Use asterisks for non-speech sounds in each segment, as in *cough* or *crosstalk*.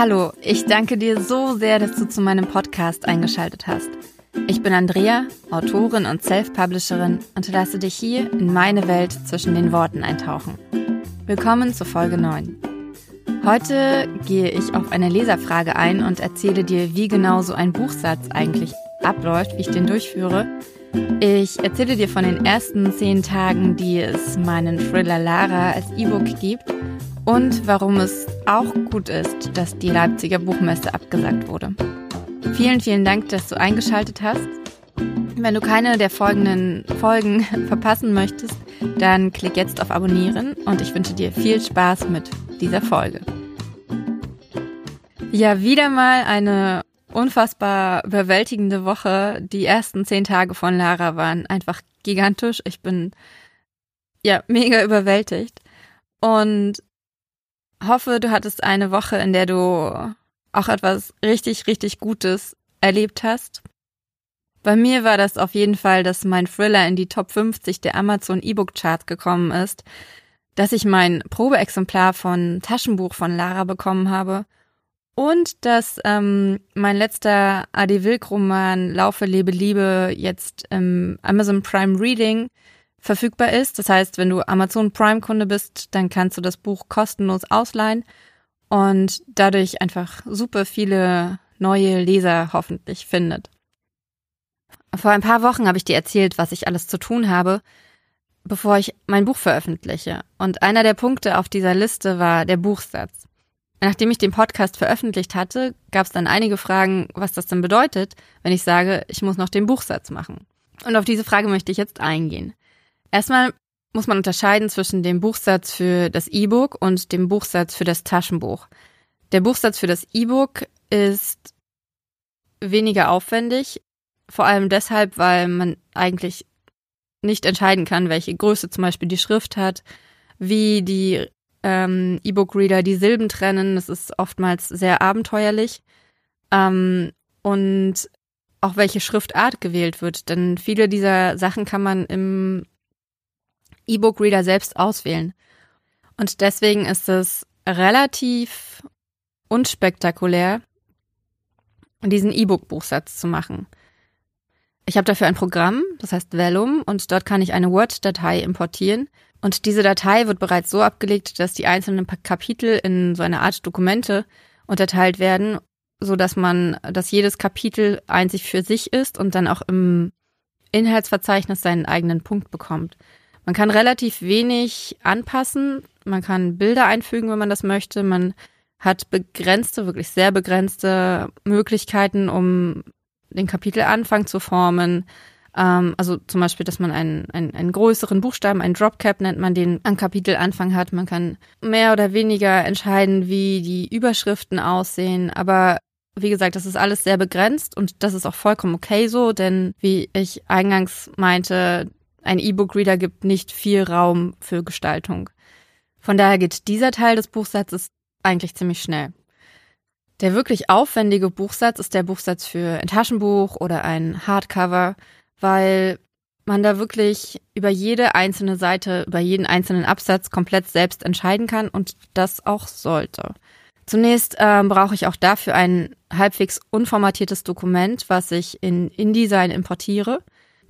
Hallo, ich danke dir so sehr, dass du zu meinem Podcast eingeschaltet hast. Ich bin Andrea, Autorin und Self-Publisherin und lasse dich hier in meine Welt zwischen den Worten eintauchen. Willkommen zur Folge 9. Heute gehe ich auf eine Leserfrage ein und erzähle dir, wie genau so ein Buchsatz eigentlich abläuft, wie ich den durchführe. Ich erzähle dir von den ersten zehn Tagen, die es meinen Thriller Lara als E-Book gibt und warum es auch gut ist, dass die Leipziger Buchmesse abgesagt wurde. Vielen, vielen Dank, dass du eingeschaltet hast. Wenn du keine der folgenden Folgen *laughs* verpassen möchtest, dann klick jetzt auf Abonnieren und ich wünsche dir viel Spaß mit dieser Folge. Ja, wieder mal eine unfassbar überwältigende Woche. Die ersten zehn Tage von Lara waren einfach gigantisch. Ich bin ja mega überwältigt und hoffe, du hattest eine Woche, in der du auch etwas richtig, richtig Gutes erlebt hast. Bei mir war das auf jeden Fall, dass mein Thriller in die Top 50 der Amazon E-Book Chart gekommen ist, dass ich mein Probeexemplar von Taschenbuch von Lara bekommen habe und dass ähm, mein letzter Adi Wilk Roman Laufe, Lebe, Liebe jetzt im Amazon Prime Reading verfügbar ist. Das heißt, wenn du Amazon Prime Kunde bist, dann kannst du das Buch kostenlos ausleihen und dadurch einfach super viele neue Leser hoffentlich findet. Vor ein paar Wochen habe ich dir erzählt, was ich alles zu tun habe, bevor ich mein Buch veröffentliche. Und einer der Punkte auf dieser Liste war der Buchsatz. Nachdem ich den Podcast veröffentlicht hatte, gab es dann einige Fragen, was das denn bedeutet, wenn ich sage, ich muss noch den Buchsatz machen. Und auf diese Frage möchte ich jetzt eingehen. Erstmal muss man unterscheiden zwischen dem Buchsatz für das E-Book und dem Buchsatz für das Taschenbuch. Der Buchsatz für das E-Book ist weniger aufwendig, vor allem deshalb, weil man eigentlich nicht entscheiden kann, welche Größe zum Beispiel die Schrift hat, wie die ähm, E-Book-Reader die Silben trennen. Das ist oftmals sehr abenteuerlich. Ähm, und auch welche Schriftart gewählt wird, denn viele dieser Sachen kann man im E-Book-Reader selbst auswählen. Und deswegen ist es relativ unspektakulär, diesen E-Book-Buchsatz zu machen. Ich habe dafür ein Programm, das heißt Vellum, und dort kann ich eine Word-Datei importieren. Und diese Datei wird bereits so abgelegt, dass die einzelnen Kapitel in so eine Art Dokumente unterteilt werden, so dass man, dass jedes Kapitel einzig für sich ist und dann auch im Inhaltsverzeichnis seinen eigenen Punkt bekommt. Man kann relativ wenig anpassen. Man kann Bilder einfügen, wenn man das möchte. Man hat begrenzte, wirklich sehr begrenzte Möglichkeiten, um den Kapitelanfang zu formen. Ähm, also zum Beispiel, dass man einen, einen, einen größeren Buchstaben, einen Dropcap nennt man den, am Kapitelanfang hat. Man kann mehr oder weniger entscheiden, wie die Überschriften aussehen. Aber wie gesagt, das ist alles sehr begrenzt und das ist auch vollkommen okay so, denn wie ich eingangs meinte, ein E-Book-Reader gibt nicht viel Raum für Gestaltung. Von daher geht dieser Teil des Buchsatzes eigentlich ziemlich schnell. Der wirklich aufwendige Buchsatz ist der Buchsatz für ein Taschenbuch oder ein Hardcover, weil man da wirklich über jede einzelne Seite, über jeden einzelnen Absatz komplett selbst entscheiden kann und das auch sollte. Zunächst ähm, brauche ich auch dafür ein halbwegs unformatiertes Dokument, was ich in InDesign importiere.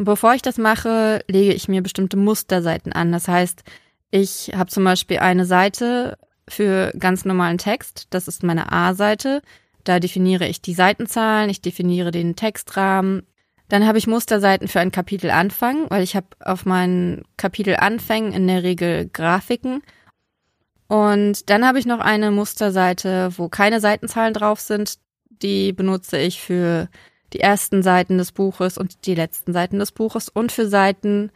Bevor ich das mache, lege ich mir bestimmte Musterseiten an. Das heißt, ich habe zum Beispiel eine Seite für ganz normalen Text. Das ist meine A-Seite. Da definiere ich die Seitenzahlen, ich definiere den Textrahmen. Dann habe ich Musterseiten für ein Kapitelanfang, weil ich habe auf meinen Kapitelanfängen in der Regel Grafiken. Und dann habe ich noch eine Musterseite, wo keine Seitenzahlen drauf sind. Die benutze ich für die ersten Seiten des Buches und die letzten Seiten des Buches und für Seiten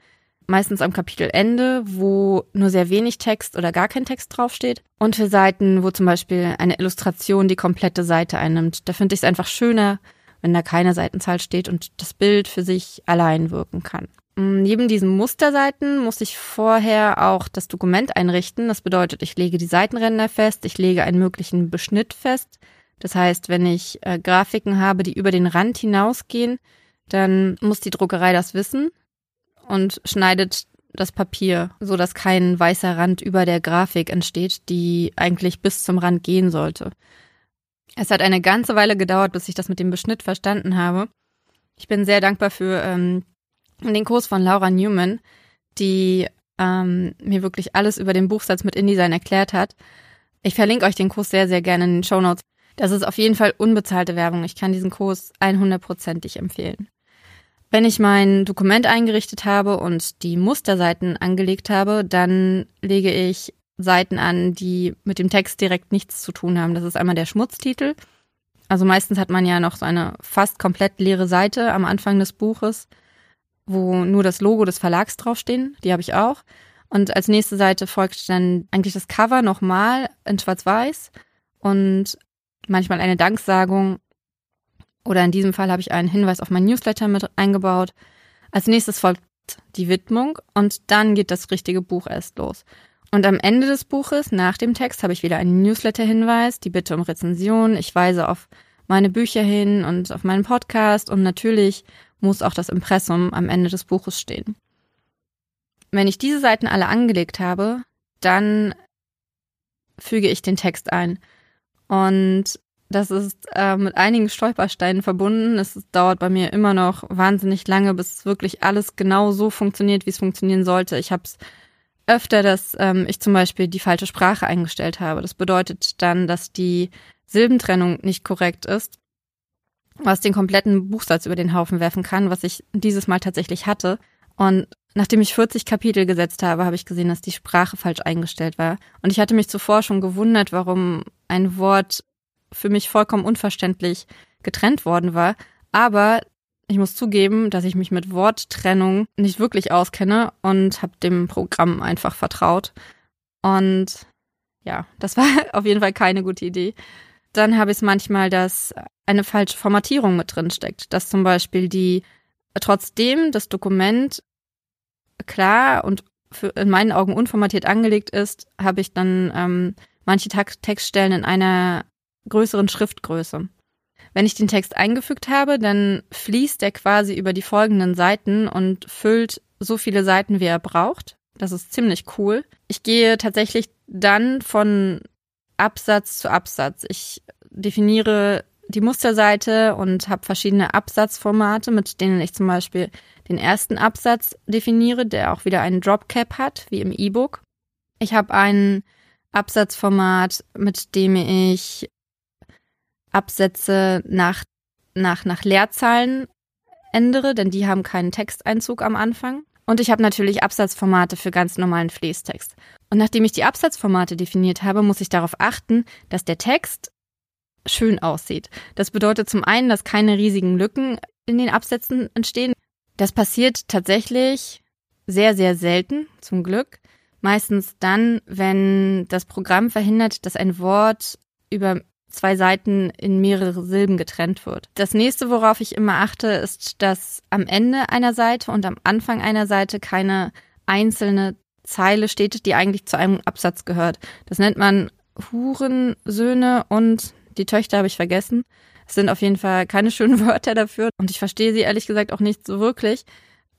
meistens am Kapitelende, wo nur sehr wenig Text oder gar kein Text draufsteht und für Seiten, wo zum Beispiel eine Illustration die komplette Seite einnimmt. Da finde ich es einfach schöner, wenn da keine Seitenzahl steht und das Bild für sich allein wirken kann. Mm, neben diesen Musterseiten muss ich vorher auch das Dokument einrichten. Das bedeutet, ich lege die Seitenränder fest, ich lege einen möglichen Beschnitt fest, das heißt, wenn ich äh, Grafiken habe, die über den Rand hinausgehen, dann muss die Druckerei das wissen und schneidet das Papier, so dass kein weißer Rand über der Grafik entsteht, die eigentlich bis zum Rand gehen sollte. Es hat eine ganze Weile gedauert, bis ich das mit dem Beschnitt verstanden habe. Ich bin sehr dankbar für ähm, den Kurs von Laura Newman, die ähm, mir wirklich alles über den Buchsatz mit InDesign erklärt hat. Ich verlinke euch den Kurs sehr, sehr gerne in den Show Notes. Das ist auf jeden Fall unbezahlte Werbung. Ich kann diesen Kurs 100%ig empfehlen. Wenn ich mein Dokument eingerichtet habe und die Musterseiten angelegt habe, dann lege ich Seiten an, die mit dem Text direkt nichts zu tun haben. Das ist einmal der Schmutztitel. Also meistens hat man ja noch so eine fast komplett leere Seite am Anfang des Buches, wo nur das Logo des Verlags draufstehen. Die habe ich auch. Und als nächste Seite folgt dann eigentlich das Cover nochmal in Schwarz-Weiß und manchmal eine Danksagung. Oder in diesem Fall habe ich einen Hinweis auf mein Newsletter mit eingebaut. Als nächstes folgt die Widmung und dann geht das richtige Buch erst los. Und am Ende des Buches, nach dem Text, habe ich wieder einen Newsletter-Hinweis, die Bitte um Rezension. Ich weise auf meine Bücher hin und auf meinen Podcast und natürlich muss auch das Impressum am Ende des Buches stehen. Wenn ich diese Seiten alle angelegt habe, dann füge ich den Text ein. Und das ist äh, mit einigen Stolpersteinen verbunden. Es dauert bei mir immer noch wahnsinnig lange, bis wirklich alles genau so funktioniert, wie es funktionieren sollte. Ich habe es öfter, dass ähm, ich zum Beispiel die falsche Sprache eingestellt habe. Das bedeutet dann, dass die Silbentrennung nicht korrekt ist, was den kompletten Buchsatz über den Haufen werfen kann, was ich dieses Mal tatsächlich hatte. Und nachdem ich 40 Kapitel gesetzt habe, habe ich gesehen, dass die Sprache falsch eingestellt war. Und ich hatte mich zuvor schon gewundert, warum ein Wort für mich vollkommen unverständlich getrennt worden war. Aber ich muss zugeben, dass ich mich mit Worttrennung nicht wirklich auskenne und habe dem Programm einfach vertraut. Und ja, das war *laughs* auf jeden Fall keine gute Idee. Dann habe ich es manchmal, dass eine falsche Formatierung mit drin steckt, dass zum Beispiel die trotzdem das Dokument klar und für, in meinen Augen unformatiert angelegt ist, habe ich dann ähm, manche Textstellen in einer größeren Schriftgröße. Wenn ich den Text eingefügt habe, dann fließt er quasi über die folgenden Seiten und füllt so viele Seiten, wie er braucht. Das ist ziemlich cool. Ich gehe tatsächlich dann von Absatz zu Absatz. Ich definiere die Musterseite und habe verschiedene Absatzformate, mit denen ich zum Beispiel den ersten Absatz definiere, der auch wieder einen Dropcap hat, wie im E-Book. Ich habe ein Absatzformat, mit dem ich Absätze nach, nach, nach Leerzahlen ändere, denn die haben keinen Texteinzug am Anfang. Und ich habe natürlich Absatzformate für ganz normalen Fließtext. Und nachdem ich die Absatzformate definiert habe, muss ich darauf achten, dass der Text schön aussieht. Das bedeutet zum einen, dass keine riesigen Lücken in den Absätzen entstehen. Das passiert tatsächlich sehr, sehr selten, zum Glück. Meistens dann, wenn das Programm verhindert, dass ein Wort über zwei Seiten in mehrere Silben getrennt wird. Das nächste, worauf ich immer achte, ist, dass am Ende einer Seite und am Anfang einer Seite keine einzelne Zeile steht, die eigentlich zu einem Absatz gehört. Das nennt man Hurensöhne und die Töchter habe ich vergessen. Es sind auf jeden Fall keine schönen *laughs* Wörter dafür und ich verstehe sie ehrlich gesagt auch nicht so wirklich.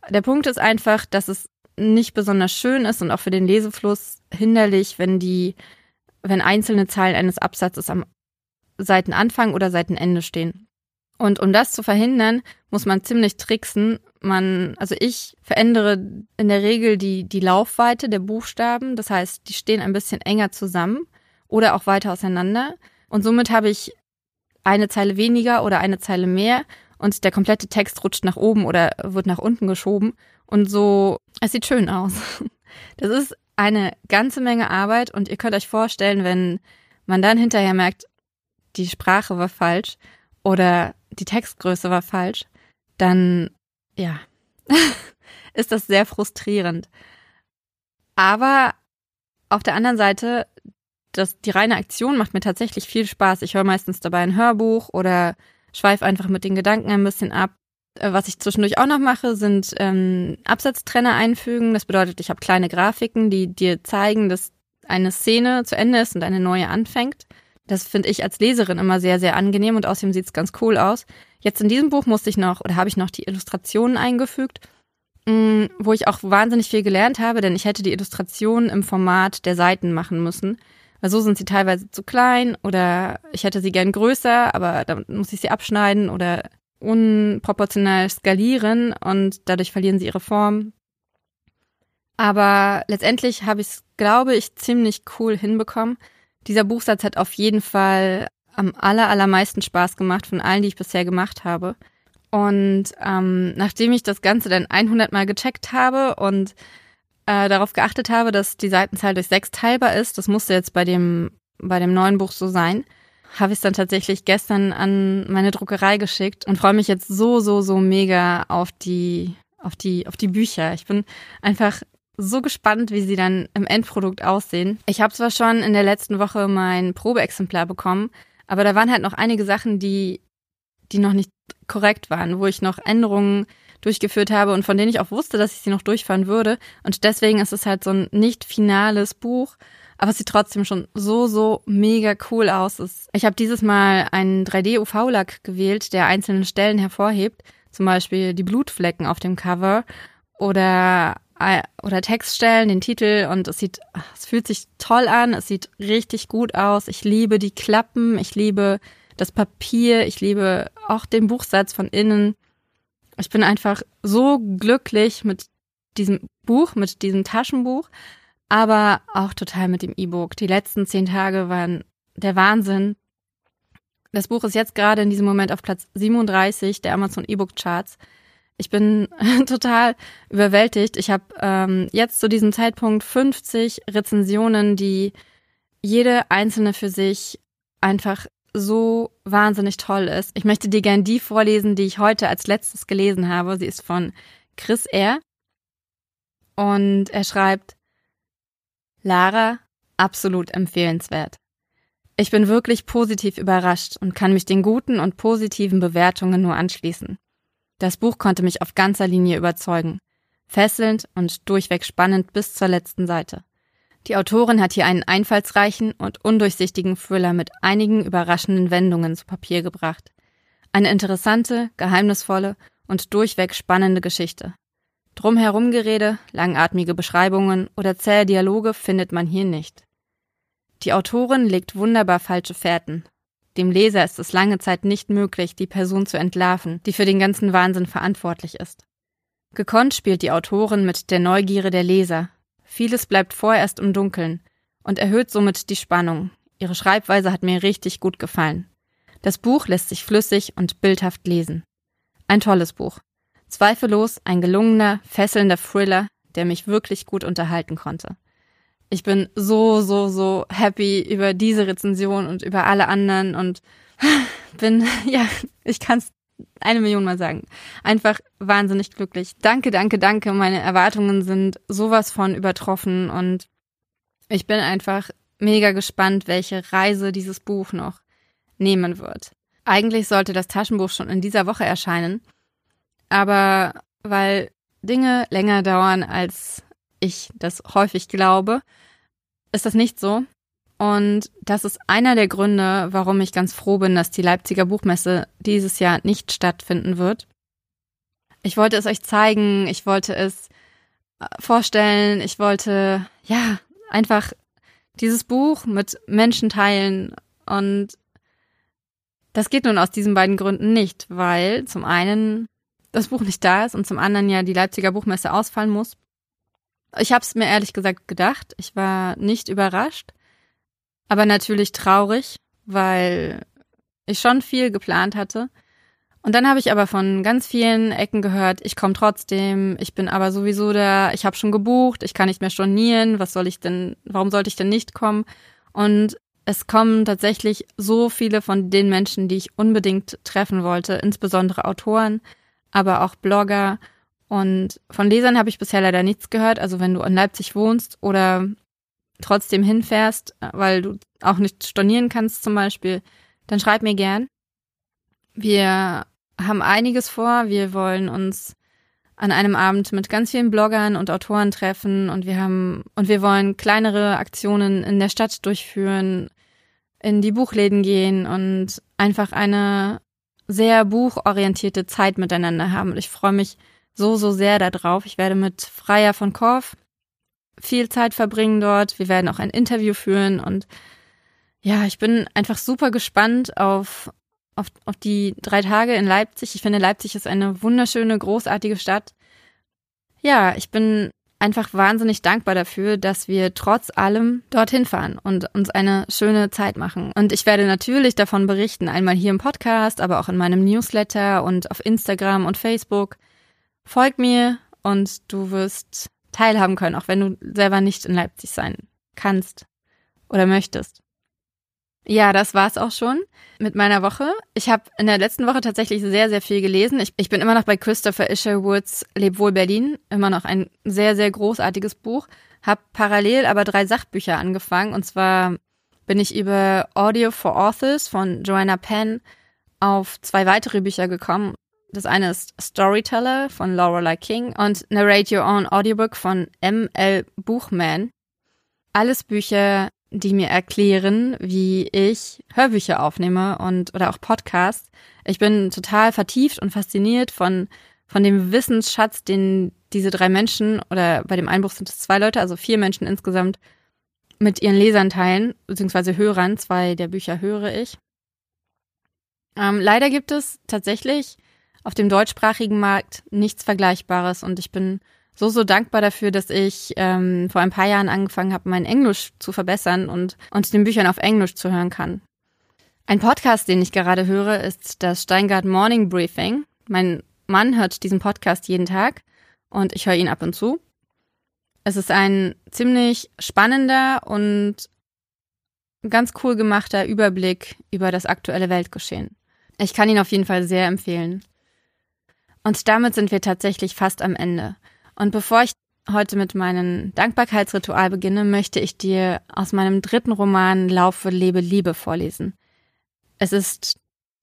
Der Punkt ist einfach, dass es nicht besonders schön ist und auch für den Lesefluss hinderlich, wenn die, wenn einzelne Zeilen eines Absatzes am Seitenanfang oder Seitenende stehen. Und um das zu verhindern, muss man ziemlich tricksen. Man, also ich verändere in der Regel die, die Laufweite der Buchstaben. Das heißt, die stehen ein bisschen enger zusammen oder auch weiter auseinander. Und somit habe ich eine Zeile weniger oder eine Zeile mehr und der komplette Text rutscht nach oben oder wird nach unten geschoben. Und so, es sieht schön aus. *laughs* Das ist eine ganze Menge Arbeit und ihr könnt euch vorstellen, wenn man dann hinterher merkt, die Sprache war falsch oder die Textgröße war falsch, dann ja, *laughs* ist das sehr frustrierend. Aber auf der anderen Seite, das, die reine Aktion macht mir tatsächlich viel Spaß. Ich höre meistens dabei ein Hörbuch oder schweife einfach mit den Gedanken ein bisschen ab. Äh, was ich zwischendurch auch noch mache, sind ähm, Absatztrenner einfügen. Das bedeutet, ich habe kleine Grafiken, die dir zeigen, dass eine Szene zu Ende ist und eine neue anfängt. Das finde ich als Leserin immer sehr, sehr angenehm und außerdem sieht es ganz cool aus. Jetzt in diesem Buch musste ich noch oder habe ich noch die Illustrationen eingefügt, mh, mm, wo ich auch wahnsinnig viel gelernt habe, denn ich hätte die Illustrationen im Format der Seiten machen müssen, so sind sie teilweise zu klein oder ich hätte sie gern größer, aber dann muss ich sie abschneiden oder unproportional skalieren und dadurch verlieren sie ihre Form. Aber letztendlich habe ich es, glaube ich, ziemlich cool hinbekommen. Dieser Buchsatz hat auf jeden Fall am aller, allermeisten Spaß gemacht von allen, die ich bisher gemacht habe. Und ähm, nachdem ich das Ganze dann 100 Mal gecheckt habe und äh, darauf geachtet habe, dass die Seitenzahl durch sechs teilbar ist, das musste jetzt bei dem, bei dem neuen Buch so sein, habe ich es dann tatsächlich gestern an meine Druckerei geschickt und freue mich jetzt so, so, so mega auf die, auf die, auf die Bücher. Ich bin einfach so gespannt, wie sie dann im Endprodukt aussehen. Ich habe zwar schon in der letzten Woche mein Probeexemplar bekommen, aber da waren halt noch einige Sachen, die, die noch nicht korrekt waren, wo ich noch Änderungen durchgeführt habe und von denen ich auch wusste, dass ich sie noch durchfahren würde. Und deswegen ist es halt so ein nicht finales Buch, aber es sieht trotzdem schon so, so mega cool aus. Ich habe dieses Mal einen 3D-UV-Lack gewählt, der einzelne Stellen hervorhebt, zum Beispiel die Blutflecken auf dem Cover oder äh, oder Textstellen, den Titel und es sieht, es fühlt sich toll an, es sieht richtig gut aus. Ich liebe die Klappen, ich liebe das Papier, ich liebe auch den Buchsatz von innen. Ich bin einfach so glücklich mit diesem Buch, mit diesem Taschenbuch, aber auch total mit dem E-Book. Die letzten zehn Tage waren der Wahnsinn. Das Buch ist jetzt gerade in diesem Moment auf Platz 37 der Amazon E-Book Charts. Ich bin *laughs* total überwältigt. Ich habe ähm, jetzt zu diesem Zeitpunkt 50 Rezensionen, die jede einzelne für sich einfach so wahnsinnig toll ist. Ich möchte dir gern die vorlesen, die ich heute als letztes gelesen habe. Sie ist von Chris R. Und er schreibt, Lara, absolut empfehlenswert. Ich bin wirklich positiv überrascht und kann mich den guten und positiven Bewertungen nur anschließen. Das Buch konnte mich auf ganzer Linie überzeugen. Fesselnd und durchweg spannend bis zur letzten Seite. Die Autorin hat hier einen einfallsreichen und undurchsichtigen Thriller mit einigen überraschenden Wendungen zu Papier gebracht. Eine interessante, geheimnisvolle und durchweg spannende Geschichte. Drumherum Gerede, langatmige Beschreibungen oder zähe Dialoge findet man hier nicht. Die Autorin legt wunderbar falsche Fährten. Dem Leser ist es lange Zeit nicht möglich, die Person zu entlarven, die für den ganzen Wahnsinn verantwortlich ist. Gekonnt spielt die Autorin mit der Neugierde der Leser, Vieles bleibt vorerst im Dunkeln und erhöht somit die Spannung. Ihre Schreibweise hat mir richtig gut gefallen. Das Buch lässt sich flüssig und bildhaft lesen. Ein tolles Buch. Zweifellos ein gelungener, fesselnder Thriller, der mich wirklich gut unterhalten konnte. Ich bin so, so, so happy über diese Rezension und über alle anderen und *laughs* bin, *laughs* ja, ich kann es eine Million Mal sagen. Einfach wahnsinnig glücklich. Danke, danke, danke. Meine Erwartungen sind sowas von übertroffen und ich bin einfach mega gespannt, welche Reise dieses Buch noch nehmen wird. Eigentlich sollte das Taschenbuch schon in dieser Woche erscheinen, aber weil Dinge länger dauern, als ich das häufig glaube, ist das nicht so. Und das ist einer der Gründe, warum ich ganz froh bin, dass die Leipziger Buchmesse dieses Jahr nicht stattfinden wird. Ich wollte es euch zeigen, ich wollte es äh, vorstellen, ich wollte, ja, einfach dieses Buch mit Menschen teilen und das geht nun aus diesen beiden Gründen nicht, weil zum einen das Buch nicht da ist und zum anderen ja die Leipziger Buchmesse ausfallen muss. Ich habe es mir ehrlich gesagt gedacht. Ich war nicht überrascht. Aber natürlich traurig, weil ich schon viel geplant hatte. Und dann habe ich aber von ganz vielen Ecken gehört, ich komme trotzdem, ich bin aber sowieso da, ich habe schon gebucht, ich kann nicht mehr stornieren, was soll ich denn, warum sollte ich denn nicht kommen? Und es kommen tatsächlich so viele von den Menschen, die ich unbedingt treffen wollte, insbesondere Autoren, aber auch Blogger. Und von Lesern habe ich bisher leider nichts gehört. Also wenn du in Leipzig wohnst oder trotzdem hinfährst, weil du auch nicht stornieren kannst zum Beispiel, dann schreib mir gern. Wir haben einiges vor. Wir wollen uns an einem Abend mit ganz vielen Bloggern und Autoren treffen und wir haben und wir wollen kleinere Aktionen in der Stadt durchführen, in die Buchläden gehen und einfach eine sehr buchorientierte Zeit miteinander haben. Und ich freue mich so, so sehr darauf. Ich werde mit Freier von Korf viel Zeit verbringen dort. Wir werden auch ein Interview führen und ja, ich bin einfach super gespannt auf, auf, auf die drei Tage in Leipzig. Ich finde, Leipzig ist eine wunderschöne, großartige Stadt. Ja, ich bin einfach wahnsinnig dankbar dafür, dass wir trotz allem dorthin fahren und uns eine schöne Zeit machen. Und ich werde natürlich davon berichten, einmal hier im Podcast, aber auch in meinem Newsletter und auf Instagram und Facebook. Folg mir und du wirst teilhaben können, auch wenn du selber nicht in Leipzig sein kannst oder möchtest. Ja, das war's auch schon mit meiner Woche. Ich habe in der letzten Woche tatsächlich sehr, sehr viel gelesen. Ich, ich bin immer noch bei Christopher Isherwoods Leb wohl Berlin. Immer noch ein sehr, sehr großartiges Buch. Hab parallel aber drei Sachbücher angefangen. Und zwar bin ich über Audio for Authors von Joanna Penn auf zwei weitere Bücher gekommen. Das eine ist Storyteller von Lorelei King und Narrate Your Own Audiobook von M.L. Buchman. Alles Bücher, die mir erklären, wie ich Hörbücher aufnehme und oder auch Podcasts. Ich bin total vertieft und fasziniert von von dem Wissensschatz, den diese drei Menschen oder bei dem Einbruch sind es zwei Leute, also vier Menschen insgesamt mit ihren Lesern teilen, beziehungsweise Hörern. Zwei der Bücher höre ich. Ähm, leider gibt es tatsächlich auf dem deutschsprachigen Markt nichts Vergleichbares und ich bin so, so dankbar dafür, dass ich ähm, vor ein paar Jahren angefangen habe, mein Englisch zu verbessern und, und den Büchern auf Englisch zu hören kann. Ein Podcast, den ich gerade höre, ist das Steingart Morning Briefing. Mein Mann hört diesen Podcast jeden Tag und ich höre ihn ab und zu. Es ist ein ziemlich spannender und ganz cool gemachter Überblick über das aktuelle Weltgeschehen. Ich kann ihn auf jeden Fall sehr empfehlen. Und damit sind wir tatsächlich fast am Ende. Und bevor ich heute mit meinem Dankbarkeitsritual beginne, möchte ich dir aus meinem dritten Roman Laufe, Lebe, Liebe vorlesen. Es ist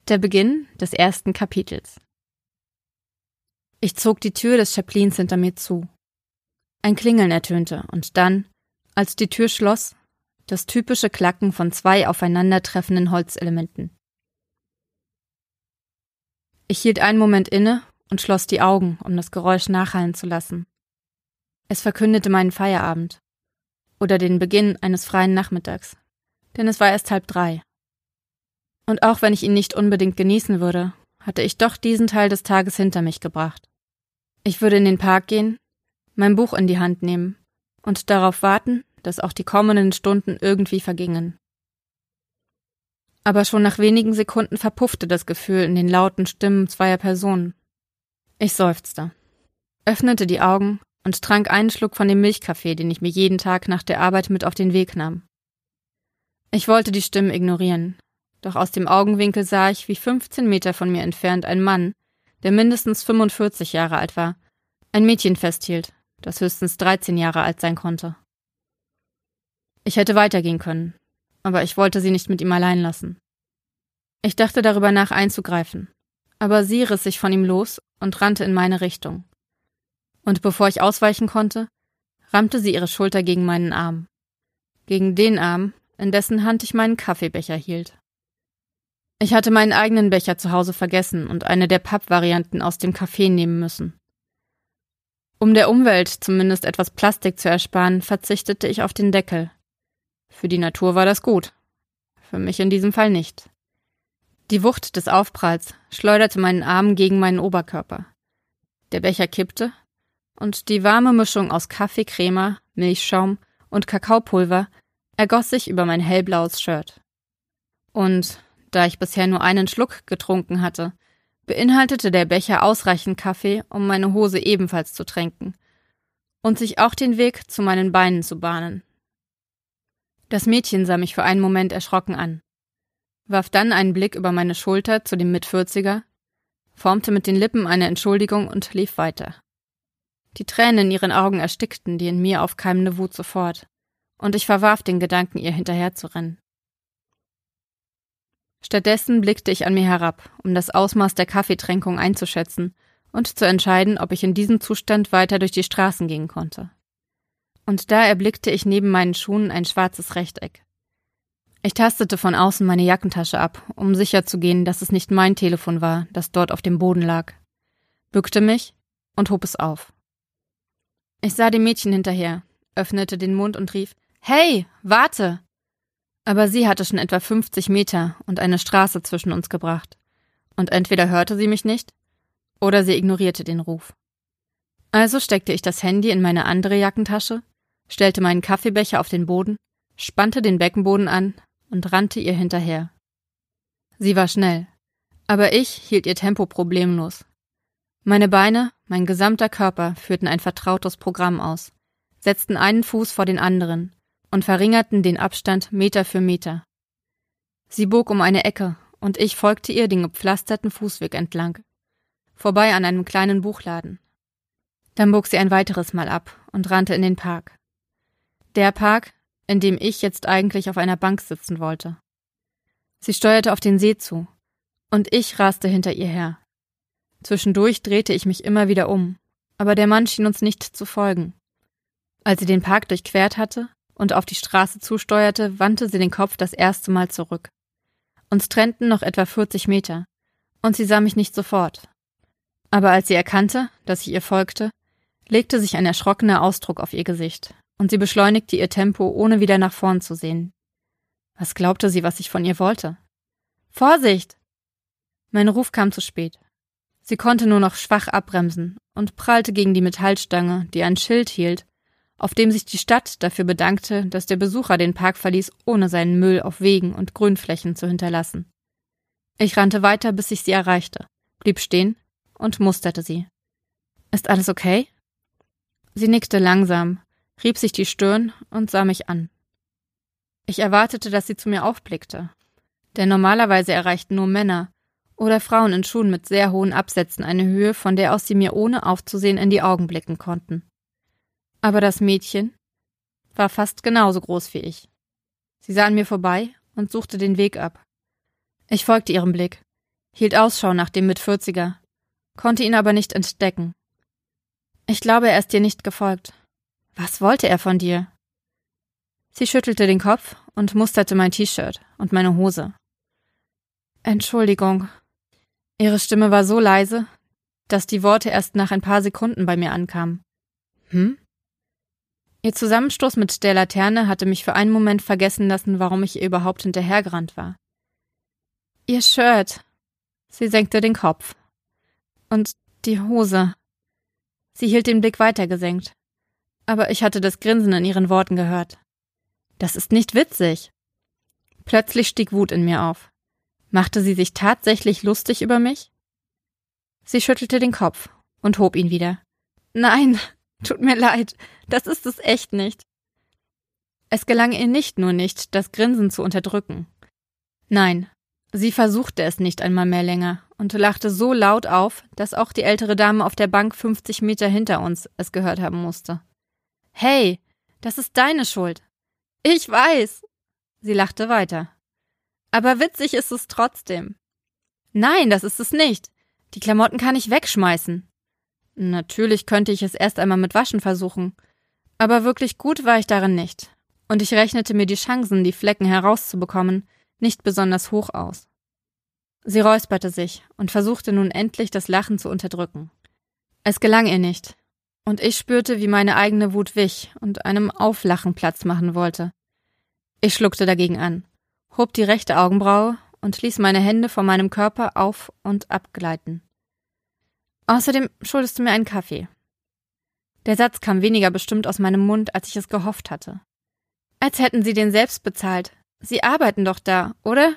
der Beginn des ersten Kapitels. Ich zog die Tür des Chaplins hinter mir zu. Ein Klingeln ertönte und dann, als die Tür schloss, das typische Klacken von zwei aufeinandertreffenden Holzelementen. Ich hielt einen Moment inne und schloss die Augen, um das Geräusch nachhallen zu lassen. Es verkündete meinen Feierabend oder den Beginn eines freien Nachmittags, denn es war erst halb drei. Und auch wenn ich ihn nicht unbedingt genießen würde, hatte ich doch diesen Teil des Tages hinter mich gebracht. Ich würde in den Park gehen, mein Buch in die Hand nehmen und darauf warten, dass auch die kommenden Stunden irgendwie vergingen. Aber schon nach wenigen Sekunden verpuffte das Gefühl in den lauten Stimmen zweier Personen. Ich seufzte, öffnete die Augen und trank einen Schluck von dem Milchkaffee, den ich mir jeden Tag nach der Arbeit mit auf den Weg nahm. Ich wollte die Stimmen ignorieren, doch aus dem Augenwinkel sah ich, wie 15 Meter von mir entfernt ein Mann, der mindestens 45 Jahre alt war, ein Mädchen festhielt, das höchstens 13 Jahre alt sein konnte. Ich hätte weitergehen können, aber ich wollte sie nicht mit ihm allein lassen. Ich dachte darüber nach einzugreifen, aber sie riss sich von ihm los und rannte in meine Richtung. Und bevor ich ausweichen konnte, rammte sie ihre Schulter gegen meinen Arm. Gegen den Arm, in dessen Hand ich meinen Kaffeebecher hielt. Ich hatte meinen eigenen Becher zu Hause vergessen und eine der Pappvarianten aus dem Kaffee nehmen müssen. Um der Umwelt zumindest etwas Plastik zu ersparen, verzichtete ich auf den Deckel. Für die Natur war das gut. Für mich in diesem Fall nicht. Die Wucht des Aufpralls schleuderte meinen Arm gegen meinen Oberkörper. Der Becher kippte und die warme Mischung aus Kaffeecrema, Milchschaum und Kakaopulver ergoss sich über mein hellblaues Shirt. Und da ich bisher nur einen Schluck getrunken hatte, beinhaltete der Becher ausreichend Kaffee, um meine Hose ebenfalls zu tränken und sich auch den Weg zu meinen Beinen zu bahnen. Das Mädchen sah mich für einen Moment erschrocken an warf dann einen Blick über meine Schulter zu dem Mitvierziger, formte mit den Lippen eine Entschuldigung und lief weiter. Die Tränen in ihren Augen erstickten die in mir aufkeimende Wut sofort, und ich verwarf den Gedanken, ihr hinterherzurennen. Stattdessen blickte ich an mir herab, um das Ausmaß der Kaffeetränkung einzuschätzen und zu entscheiden, ob ich in diesem Zustand weiter durch die Straßen gehen konnte. Und da erblickte ich neben meinen Schuhen ein schwarzes Rechteck. Ich tastete von außen meine Jackentasche ab, um sicherzugehen, dass es nicht mein Telefon war, das dort auf dem Boden lag, bückte mich und hob es auf. Ich sah dem Mädchen hinterher, öffnete den Mund und rief Hey, warte. Aber sie hatte schon etwa 50 Meter und eine Straße zwischen uns gebracht. Und entweder hörte sie mich nicht, oder sie ignorierte den Ruf. Also steckte ich das Handy in meine andere Jackentasche, stellte meinen Kaffeebecher auf den Boden, spannte den Beckenboden an und rannte ihr hinterher. Sie war schnell, aber ich hielt ihr Tempo problemlos. Meine Beine, mein gesamter Körper führten ein vertrautes Programm aus, setzten einen Fuß vor den anderen und verringerten den Abstand Meter für Meter. Sie bog um eine Ecke und ich folgte ihr den gepflasterten Fußweg entlang, vorbei an einem kleinen Buchladen. Dann bog sie ein weiteres Mal ab und rannte in den Park. Der Park, in dem ich jetzt eigentlich auf einer Bank sitzen wollte. Sie steuerte auf den See zu, und ich raste hinter ihr her. Zwischendurch drehte ich mich immer wieder um, aber der Mann schien uns nicht zu folgen. Als sie den Park durchquert hatte und auf die Straße zusteuerte, wandte sie den Kopf das erste Mal zurück. Uns trennten noch etwa 40 Meter, und sie sah mich nicht sofort. Aber als sie erkannte, dass ich ihr folgte, legte sich ein erschrockener Ausdruck auf ihr Gesicht, und sie beschleunigte ihr Tempo, ohne wieder nach vorn zu sehen. Was glaubte sie, was ich von ihr wollte? Vorsicht! Mein Ruf kam zu spät. Sie konnte nur noch schwach abbremsen und prallte gegen die Metallstange, die ein Schild hielt, auf dem sich die Stadt dafür bedankte, dass der Besucher den Park verließ, ohne seinen Müll auf Wegen und Grünflächen zu hinterlassen. Ich rannte weiter, bis ich sie erreichte, blieb stehen und musterte sie. Ist alles okay? Sie nickte langsam, rieb sich die Stirn und sah mich an. Ich erwartete, dass sie zu mir aufblickte, denn normalerweise erreichten nur Männer oder Frauen in Schuhen mit sehr hohen Absätzen eine Höhe, von der aus sie mir ohne aufzusehen in die Augen blicken konnten. Aber das Mädchen war fast genauso groß wie ich. Sie sah an mir vorbei und suchte den Weg ab. Ich folgte ihrem Blick, hielt Ausschau nach dem Mitvierziger, konnte ihn aber nicht entdecken. Ich glaube, er ist dir nicht gefolgt. Was wollte er von dir? Sie schüttelte den Kopf und musterte mein T-Shirt und meine Hose. Entschuldigung. Ihre Stimme war so leise, dass die Worte erst nach ein paar Sekunden bei mir ankamen. Hm? Ihr Zusammenstoß mit der Laterne hatte mich für einen Moment vergessen lassen, warum ich ihr überhaupt hinterhergerannt war. Ihr Shirt. Sie senkte den Kopf. Und die Hose. Sie hielt den Blick weiter gesenkt. Aber ich hatte das Grinsen in ihren Worten gehört. Das ist nicht witzig. Plötzlich stieg Wut in mir auf. Machte sie sich tatsächlich lustig über mich? Sie schüttelte den Kopf und hob ihn wieder. Nein, *laughs* Tut mir leid, das ist es echt nicht. Es gelang ihr nicht nur nicht, das Grinsen zu unterdrücken. Nein, sie versuchte es nicht einmal mehr länger und lachte so laut auf, dass auch die ältere Dame auf der Bank 50 Meter hinter uns es gehört haben musste. Hey, das ist deine Schuld. Ich weiß. Sie lachte weiter. Aber witzig ist es trotzdem. Nein, das ist es nicht. Die Klamotten kann ich wegschmeißen. Natürlich könnte ich es erst einmal mit Waschen versuchen, aber wirklich gut war ich darin nicht, und ich rechnete mir die Chancen, die Flecken herauszubekommen, nicht besonders hoch aus. Sie räusperte sich und versuchte nun endlich das Lachen zu unterdrücken. Es gelang ihr nicht, und ich spürte, wie meine eigene Wut wich und einem Auflachen Platz machen wollte. Ich schluckte dagegen an, hob die rechte Augenbraue und ließ meine Hände vor meinem Körper auf und abgleiten. Außerdem schuldest du mir einen Kaffee. Der Satz kam weniger bestimmt aus meinem Mund, als ich es gehofft hatte. Als hätten sie den selbst bezahlt. Sie arbeiten doch da, oder?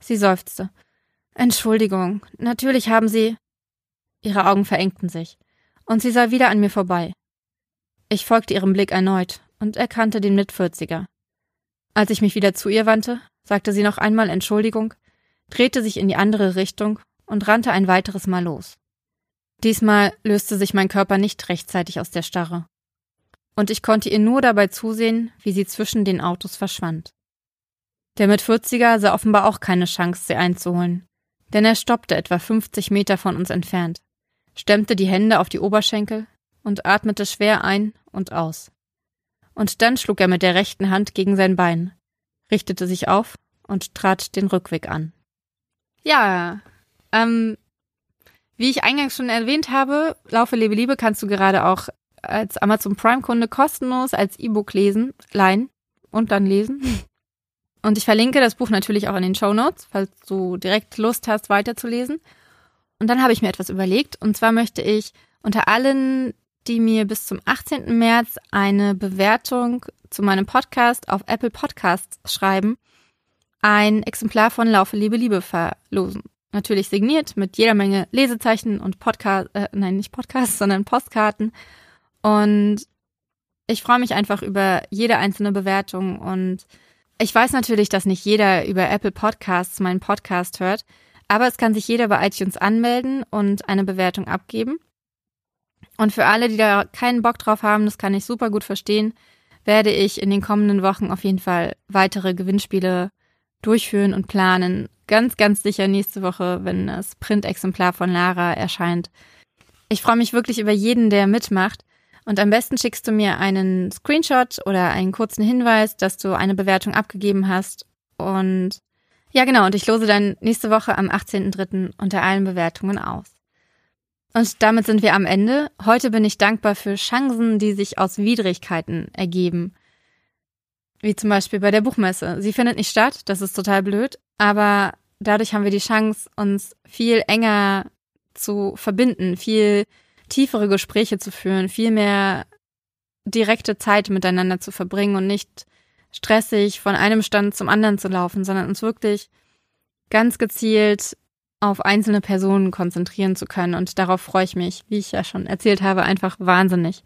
Sie seufzte. Entschuldigung, natürlich haben Sie. Ihre Augen verengten sich, und sie sah wieder an mir vorbei. Ich folgte ihrem Blick erneut und erkannte den Mitvierziger. Als ich mich wieder zu ihr wandte, sagte sie noch einmal Entschuldigung, drehte sich in die andere Richtung und rannte ein weiteres Mal los. Diesmal löste sich mein Körper nicht rechtzeitig aus der Starre. Und ich konnte ihr nur dabei zusehen, wie sie zwischen den Autos verschwand. Der Mitvierziger sah offenbar auch keine Chance, sie einzuholen, denn er stoppte etwa 50 Meter von uns entfernt, stemmte die Hände auf die Oberschenkel und atmete schwer ein und aus. Und dann schlug er mit der rechten Hand gegen sein Bein, richtete sich auf und trat den Rückweg an. Ja, ähm, wie ich eingangs schon erwähnt habe, Laufe, lebe, liebe kannst du gerade auch als Amazon Prime-Kunde kostenlos als E-Book lesen, leihen und dann lesen. *laughs* Und ich verlinke das Buch natürlich auch in den Show Notes, falls du direkt Lust hast, weiterzulesen. Und dann habe ich mir etwas überlegt. Und zwar möchte ich unter allen, die mir bis zum 18. März eine Bewertung zu meinem Podcast auf Apple Podcasts schreiben, ein Exemplar von Laufe, Liebe, Liebe verlosen. Natürlich signiert mit jeder Menge Lesezeichen und Podcast, äh, nein, nicht Podcasts, sondern Postkarten. Und ich freue mich einfach über jede einzelne Bewertung und ich weiß natürlich, dass nicht jeder über Apple Podcasts meinen Podcast hört, aber es kann sich jeder bei iTunes anmelden und eine Bewertung abgeben. Und für alle, die da keinen Bock drauf haben, das kann ich super gut verstehen, werde ich in den kommenden Wochen auf jeden Fall weitere Gewinnspiele durchführen und planen. Ganz, ganz sicher nächste Woche, wenn das Printexemplar von Lara erscheint. Ich freue mich wirklich über jeden, der mitmacht. Und am besten schickst du mir einen Screenshot oder einen kurzen Hinweis, dass du eine Bewertung abgegeben hast. Und ja, genau, und ich lose dann nächste Woche am 18.03. unter allen Bewertungen aus. Und damit sind wir am Ende. Heute bin ich dankbar für Chancen, die sich aus Widrigkeiten ergeben. Wie zum Beispiel bei der Buchmesse. Sie findet nicht statt, das ist total blöd, aber dadurch haben wir die Chance, uns viel enger zu verbinden, viel tiefere Gespräche zu führen, viel mehr direkte Zeit miteinander zu verbringen und nicht stressig von einem Stand zum anderen zu laufen, sondern uns wirklich ganz gezielt auf einzelne Personen konzentrieren zu können. Und darauf freue ich mich, wie ich ja schon erzählt habe, einfach wahnsinnig.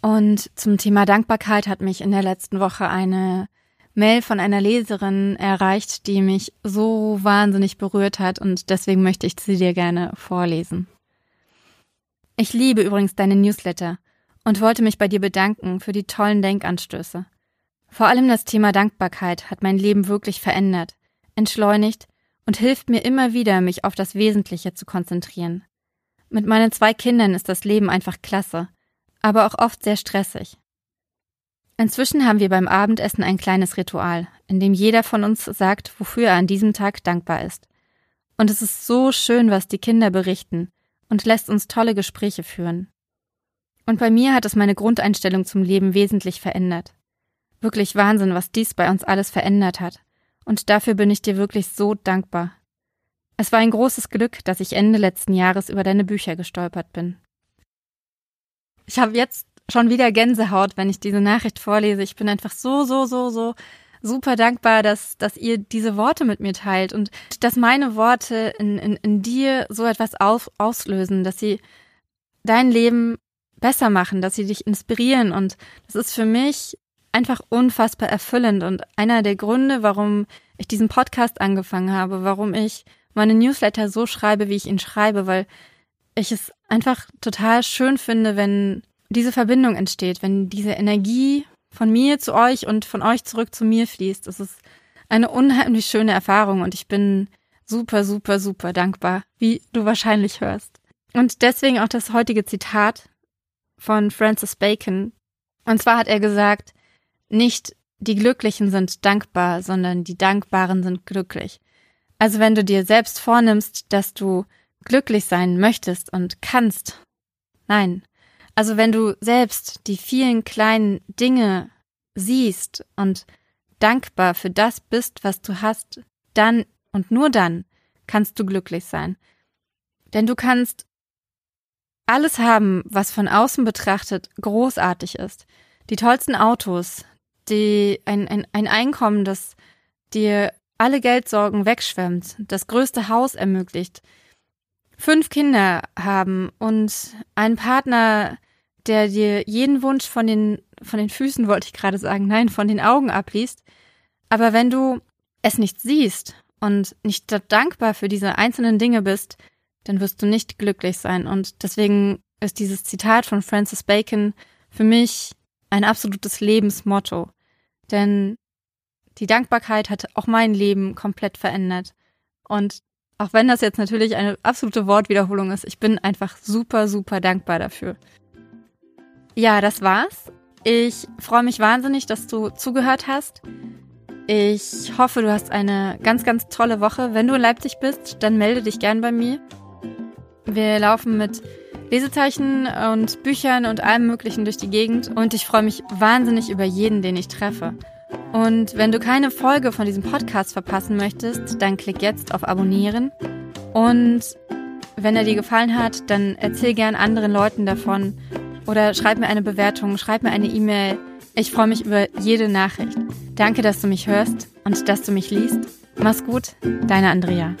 Und zum Thema Dankbarkeit hat mich in der letzten Woche eine Mail von einer Leserin erreicht, die mich so wahnsinnig berührt hat und deswegen möchte ich sie dir gerne vorlesen. Ich liebe übrigens deine Newsletter und wollte mich bei dir bedanken für die tollen Denkanstöße. Vor allem das Thema Dankbarkeit hat mein Leben wirklich verändert, entschleunigt und hilft mir immer wieder, mich auf das Wesentliche zu konzentrieren. Mit meinen zwei Kindern ist das Leben einfach klasse aber auch oft sehr stressig. Inzwischen haben wir beim Abendessen ein kleines Ritual, in dem jeder von uns sagt, wofür er an diesem Tag dankbar ist. Und es ist so schön, was die Kinder berichten und lässt uns tolle Gespräche führen. Und bei mir hat es meine Grundeinstellung zum Leben wesentlich verändert. Wirklich Wahnsinn, was dies bei uns alles verändert hat. Und dafür bin ich dir wirklich so dankbar. Es war ein großes Glück, dass ich Ende letzten Jahres über deine Bücher gestolpert bin. Ich habe jetzt schon wieder Gänsehaut, wenn ich diese Nachricht vorlese. Ich bin einfach so, so, so, so super dankbar, dass, dass ihr diese Worte mit mir teilt und dass meine Worte in, in, in dir so etwas auf, auslösen, dass sie dein Leben besser machen, dass sie dich inspirieren. Und das ist für mich einfach unfassbar erfüllend und einer der Gründe, warum ich diesen Podcast angefangen habe, warum ich meine Newsletter so schreibe, wie ich ihn schreibe, weil ich es einfach total schön finde, wenn diese Verbindung entsteht, wenn diese Energie von mir zu euch und von euch zurück zu mir fließt. Das ist eine unheimlich schöne Erfahrung und ich bin super, super, super dankbar, wie du wahrscheinlich hörst. Und deswegen auch das heutige Zitat von Francis Bacon. Und zwar hat er gesagt, nicht die Glücklichen sind dankbar, sondern die Dankbaren sind glücklich. Also wenn du dir selbst vornimmst, dass du glücklich sein möchtest und kannst. Nein. Also wenn du selbst die vielen kleinen Dinge siehst und dankbar für das bist, was du hast, dann und nur dann kannst du glücklich sein. Denn du kannst alles haben, was von außen betrachtet großartig ist. Die tollsten Autos, die, ein, ein, ein Einkommen, das dir alle Geldsorgen wegschwemmt, das größte Haus ermöglicht, fünf Kinder haben und einen Partner, der dir jeden Wunsch von den, von den Füßen, wollte ich gerade sagen, nein, von den Augen abliest. Aber wenn du es nicht siehst und nicht dankbar für diese einzelnen Dinge bist, dann wirst du nicht glücklich sein. Und deswegen ist dieses Zitat von Francis Bacon für mich ein absolutes Lebensmotto. Denn die Dankbarkeit hat auch mein Leben komplett verändert. Und auch wenn das jetzt natürlich eine absolute Wortwiederholung ist, ich bin einfach super, super dankbar dafür. Ja, das war's. Ich freue mich wahnsinnig, dass du zugehört hast. Ich hoffe, du hast eine ganz, ganz tolle Woche. Wenn du in Leipzig bist, dann melde dich gern bei mir. Wir laufen mit Lesezeichen und Büchern und allem Möglichen durch die Gegend und ich freue mich wahnsinnig über jeden, den ich treffe. Und wenn du keine Folge von diesem Podcast verpassen möchtest, dann klick jetzt auf Abonnieren. Und wenn er dir gefallen hat, dann erzähl gern anderen Leuten davon oder schreib mir eine Bewertung, schreib mir eine E-Mail. Ich freue mich über jede Nachricht. Danke, dass du mich hörst und dass du mich liest. Mach's gut, deine Andrea.